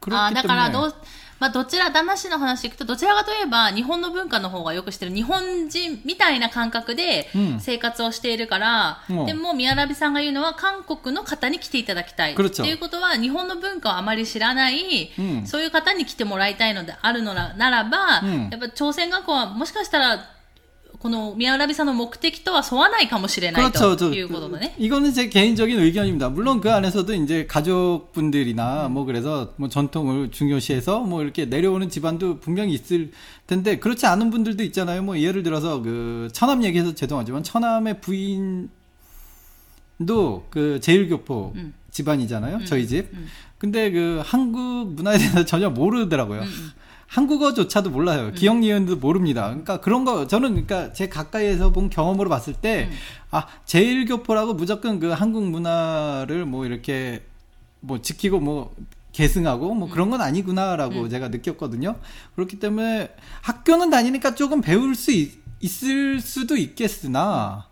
B: 그렇기
A: 아,
B: 때문에.
A: まあ、どちら、旦那氏の話行くと、どちらかといえば、日本の文化の方がよくしてる、日本人みたいな感覚で生活をしているから、
B: う。ん、
A: でも、宮並さんが言うのは、韓国の方に来ていただきたい。ということは、日本の文化をあまり知らない、
B: うん、
A: そういう方に来てもらいたいのであるのならば、
B: うん、
A: やっぱ朝鮮学校はもしかしたら、 この宮ラビさんの目的とは沿わないかもしれない
B: 그렇죠.
A: と
B: 저,
A: いうことだね。
B: 이거는 제 개인적인 의견입니다. 물론 그 안에서도 이제 가족분들이나 뭐 그래서 뭐 전통을 중요시해서 뭐 이렇게 내려오는 집안도 분명히 있을 텐데 그렇지 않은 분들도 있잖아요. 뭐 예를 들어서 그 처남 얘기해서 죄송하지만 처남의 부인도 그 제일교포
A: 음.
B: 집안이잖아요. 저희 집.
A: 음.
B: 근데 그 한국 문화에 대해서 전혀 모르더라고요.
A: 음,
B: 한국어조차도 몰라요. 기억 니은도 모릅니다. 그러니까 그런 거 저는 그러니까 제 가까이에서 본 경험으로 봤을 때
A: 음.
B: 아, 제일교포라고 무조건 그 한국 문화를 뭐 이렇게 뭐 지키고 뭐 계승하고 뭐 그런 건 아니구나라고
A: 음.
B: 제가 느꼈거든요. 그렇기 때문에 학교는 다니니까 조금 배울 수 있, 있을 수도 있겠으나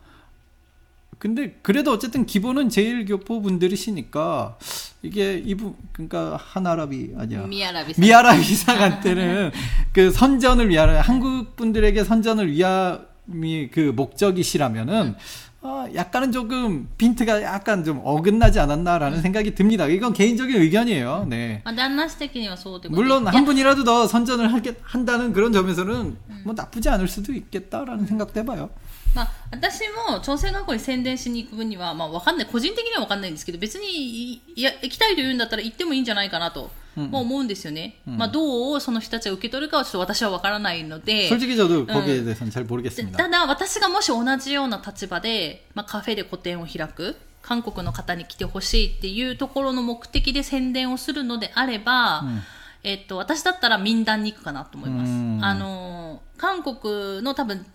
B: 근데 그래도 어쨌든 기본은 제일 교포 분들이시니까 이게 이분 그러니까 한아랍이 아니야
A: 미아랍이상
B: 미아랍이상한테는 그 선전을 위하 한국 분들에게 선전을 위함이 그 목적이시라면은 어, 약간은 조금 빈트가 약간 좀 어긋나지 않았나라는 생각이 듭니다. 이건 개인적인 의견이에요. 네. 물론 한 분이라도 더 선전을 하게 한다는 그런 점에서는 뭐 나쁘지 않을 수도 있겠다라는 생각도 해봐요.
A: まあ、私も朝鮮学校に宣伝しに行く分には、まあ、わかんない。個人的にはわかんないんですけど、別にい、いや、行きたいと言うんだったら行ってもいいんじゃないかなと、も思うんですよね。まあ、どうその人たちが受け取るかはちょっと私はわからないので。
B: 솔직히 저도 거기에 대해서는 잘
A: で
B: 모르겠습니다.
A: ただ、私がもし同じような立場で、まあ、カフェで個展を開く、韓国の方に来てほしいっていうところの目的で宣伝をするのであれば、えっと、私だったら民団に行くかなと思います。
B: うん
A: あの、韓国の多分、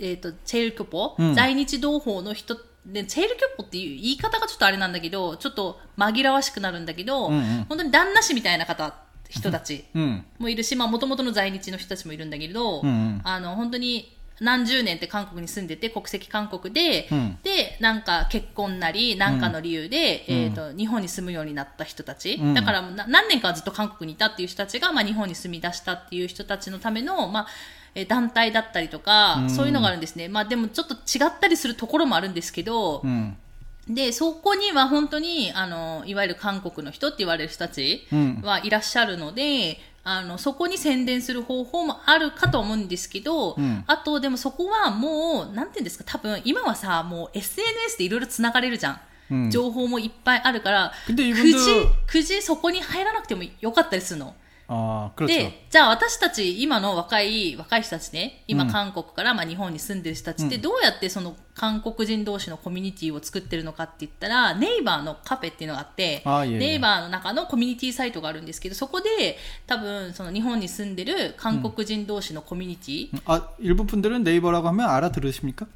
A: えっと、チェールキョポ、
B: うん。
A: 在日同胞の人で、チェールキョポっていう言い方がちょっとあれなんだけど、ちょっと紛らわしくなるんだけど、
B: うんうん。
A: 本当に旦那氏みたいな方、人たち。
B: 음.
A: もいるし、まあ、もともとの在日の人たちもいるんだけれど、
B: うんうん。
A: あの、本当に何十年って韓国に住んでて、国籍韓国で、
B: うん。
A: で、なんか結婚なり、なんかの理由で、
B: うん。
A: えっ、と、日本に住むようになった人たち、
B: うん。
A: だからな何年かはずっと韓国にいたっていう人たちが、まあ、日本に住み出したっていう人たちのための、まあ、えー団体だったりとか、
B: うん、
A: そういうのがあるんですね。まあでもちょっと違ったりするところもあるんですけど、
B: うん、
A: で、そこには本当に、あの、いわゆる韓国の人って言われる人たちはいらっしゃるので、あの、そこに宣伝する方法もあるかと思うんですけど、
B: うん、
A: あと、でもそこはもう、なんていうんですか、多分、今はさ、もう SNS でいろいろ繋がれるじゃん。情報もいっぱいあるから、くじ、くじそこに入らなくてもよかったりするの。
B: 아, 그렇죠.
A: で、じゃあ私たち、今の若い、若い人たちね、今
B: うん
A: 韓国からまあ日本に住んでる人たちって
B: うん
A: どうやってその韓国人同士のコミュニティを作ってるのかって言ったら、ネイバーのカフェっていうのがあって、
B: あいえいえ
A: ネイバーの中のコミュニティサイトがあるんですけど、そこで多分その日本に住んでる韓国人同士のコミュニティ、
B: 아, 일부 분들은 네이버라고 하면 알아들으십니까?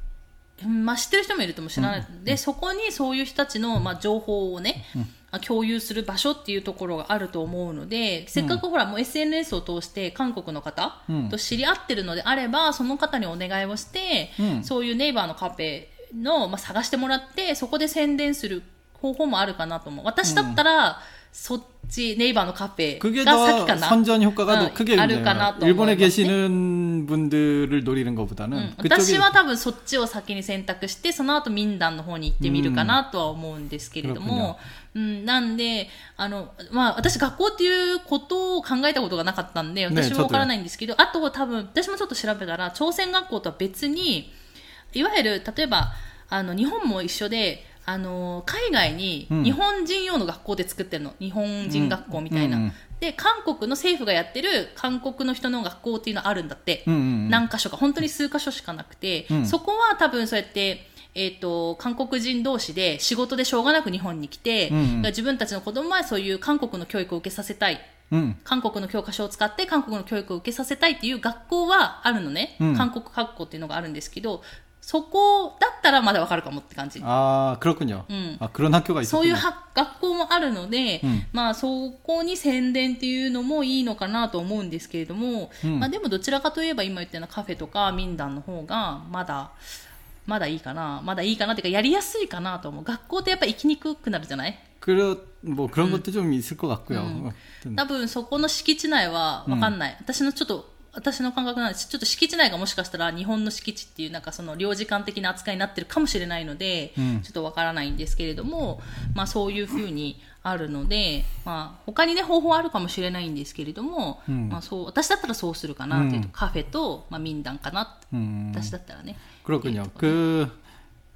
A: うんまあ、知ってる人もいるとも知らない。で、そこにそういう人たちの、まあ、情報をね、あ 共有する場所っていうところがあると思うので、せっかくほら、もう SNS を通して韓国の方
B: うん。
A: と知り合ってるのであれば、その方にお願いをして、
B: うん。
A: そういうネイバーのカフェの、まあ、探してもらって、そこで宣伝する方法もあるかなと思う。私だったら、そっち、ネイバーのカフェ
B: 그게
A: が先
B: 더
A: かな。
B: 선전 효과가 더
A: 응,
B: 크게 있네요.
A: 아르까나 또
B: 일본에
A: 뭐
B: 계시는 분들을 노리는 것보다는
A: うん、
B: 그쪽에
A: 私は多分そっちを先に選択して、その後民団の方に行ってみるかなとは思うんですけれども、うん、なんで、あの、まあ、私学校っていうことを考えたことがなかったんで、私
B: ね
A: もわからないんですけど、あと多分、私もちょっと調べたら、朝鮮学校とは別に、いわゆる、例えば、あの、日本も一緒で、 あの海外に日本人用の学校で作ってるの、日本人学校みたいな、で韓国の政府がやってる韓国の人の学校っていうのあるんだって、何箇所か。本当に数箇所しかなくて、そこは多分そうやってえーと、と韓国人同士で仕事でしょうがなく日本に来て、
B: うんうん、
A: 自分たちの子供はそういう韓国の教育を受けさせたい、
B: うん、
A: 韓国の教科書を使って韓国の教育を受けさせたいっていう学校はあるのね、
B: うん、
A: 韓国学校っていうのがあるんですけどそこだったらまだわかるかもって感じ。
B: 아, 그렇군요.
A: 음.
B: 아, 그런 학교가
A: そういう
B: 있었군요.
A: は学校もあるので、
B: うん
A: まあそこに宣伝っていうのもいいのかなと思うんですけれども、
B: うん
A: まあでもどちらかといえば今言ったようなカフェとか民団の方がまだ、まだいいかな。まだいいかなっていうかやりやすいかなと思う。学校ってやっぱ行きにくくなるじゃない
B: 그러, 뭐 그런 것도 좀 있을 것 같고요. 아무튼
A: 多分そこの敷地内はわかんない。私のちょっと、 私の感覚なんです。ちょっと敷地内がもしかしたら日本の敷地っていうなんかその領事館的な扱いになってるかもしれないので、
B: うん
A: ちょっとわからないんですけれども、まあそういうふうにあるので、まあ他にね方法あるかもしれないんですけれども、
B: うん
A: まあそう、私だったらそうするかなっていうと、
B: うん
A: カフェと、まあ民団かな、
B: 음.
A: 私だったらね。
B: 그렇군요. 그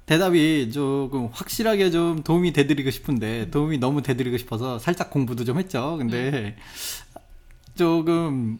B: 대답이 조금 확실하게 좀 도움이 되드리고 싶은데 도움이 너무 되드리고 싶어서 살짝 공부도 좀 했죠. 근데 조금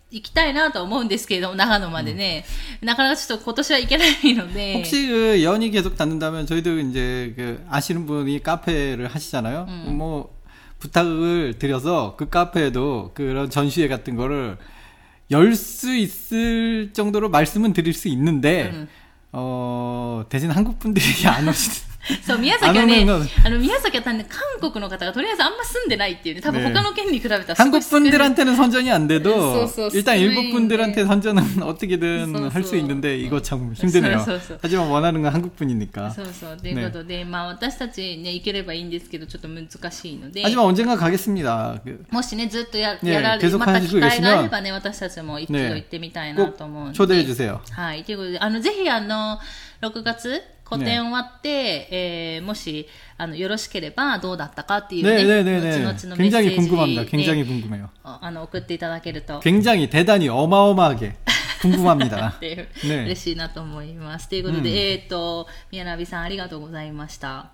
A: 行きたいなとは思うんですけれども、長野までね、なかなかちょっと今年は行けないので。
B: 혹시 그 연이 계속 닿는다면 저희도 이제 그 아시는 분이 카페를 하시잖아요. 뭐 부탁을 드려서 그 카페에도 그런 전시회 같은 거를 열 수 있을 정도로 말씀은 드릴 수 있는데
A: 음.
B: 어 대신 한국 분들이 안 오시는
A: そう、宮崎はね
B: あのね、
A: あの、宮崎は単に韓国の方がとりあえずあんま住んでないっていうね、多分
B: ね
A: 他の県に比べたらすご
B: 한국
A: い少ない
B: 분들한테는 선전이 안 돼도
A: 쏘, 쏘,
B: 일단
A: 쏘,
B: 일본 분들한테
A: 쏘,
B: 선전은 어떻게든
A: 쏘,
B: 할 수
A: 쏘.
B: 있는데 이거 참 힘드네요.
A: 쏘, 쏘, 쏘.
B: 하지만 원하는 건 한국 분이니까.
A: そうそう。ということで、まあ私たちね、行ければいいんですけど、ちょっと難しいので。
B: 하지만 언젠가 가겠습니다. 그
A: もしね、ずっとや,、
B: ね
A: やられ
B: 継続
A: また機
B: 配信
A: 会があればね、私たちも一度
B: ね
A: 行ってみたいなと思うんで。
B: 꼭 초대해 주세요.
A: はい。ということで、あの、ぜひあの、6月、 個展終わって、えーもし、あの、よろしければどうだったかっていうね、
B: 네네네네.
A: 後々のメッセー
B: 굉장히
A: ジ
B: 궁금합니다.
A: で
B: 굉장히 궁금해요.
A: あの、送っていただけると。
B: 굉장히 대단히 어마어마하게 궁금합니다.
A: っていう、
B: ね
A: 嬉しいなと思います。ということで、えっ、と、宮並さんありがとうございました。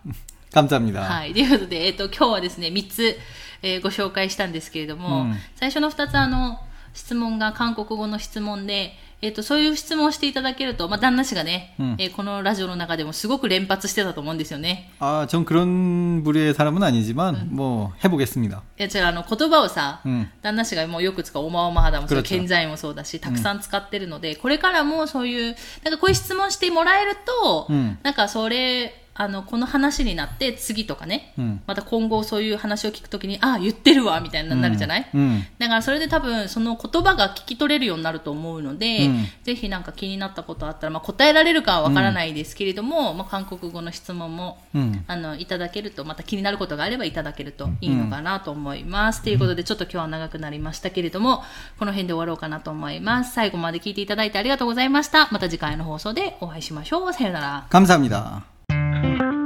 B: 감사합니다.
A: はい。ということで、えっ、と、今日はですね、3つ、えーご紹介したんですけれども、
B: うん
A: 最初の2つあの、質問が韓国語の質問で、 えっ、と、そういう質問をしていただけると、まあ、旦那氏がね、
B: うん
A: えーこのラジオの中でもすごく連発してたと思うんですよね。
B: 아, 전 그런 부류의 사람은 아니지만 뭐 해보겠습니다.
A: いや、違う、あの、言葉をさ、
B: うん
A: 旦那氏がもうよく使う、おまおま肌もそう、
B: 그렇죠
A: 健在もそうだし、たくさん使ってるので、これからもそういう、なんかこういう質問してもらえると、
B: うん
A: なんかそれ、 あの、この話になって、次とかね、
B: うん
A: また今後そういう話を聞くときに、あ、言ってるわ、みたいになるじゃない、
B: 음.
A: だからそれで多分その言葉が聞き取れるようになると思うので、
B: うん
A: ぜひなんか気になったことあったら、まあ、答えられるかはわからないですけれども、まあ、韓国語の質問も、
B: 음.
A: あのいただけるとまた気になることがあればいただけるといいのかなと思います。ということでちょっと今日は長くなりましたけれどもこの辺で終わろうかなと思います。最後まで聞いていただいてありがとうございました。また次回の放送でお会いしましょう。さようなら。
B: 감사합니다. Bye.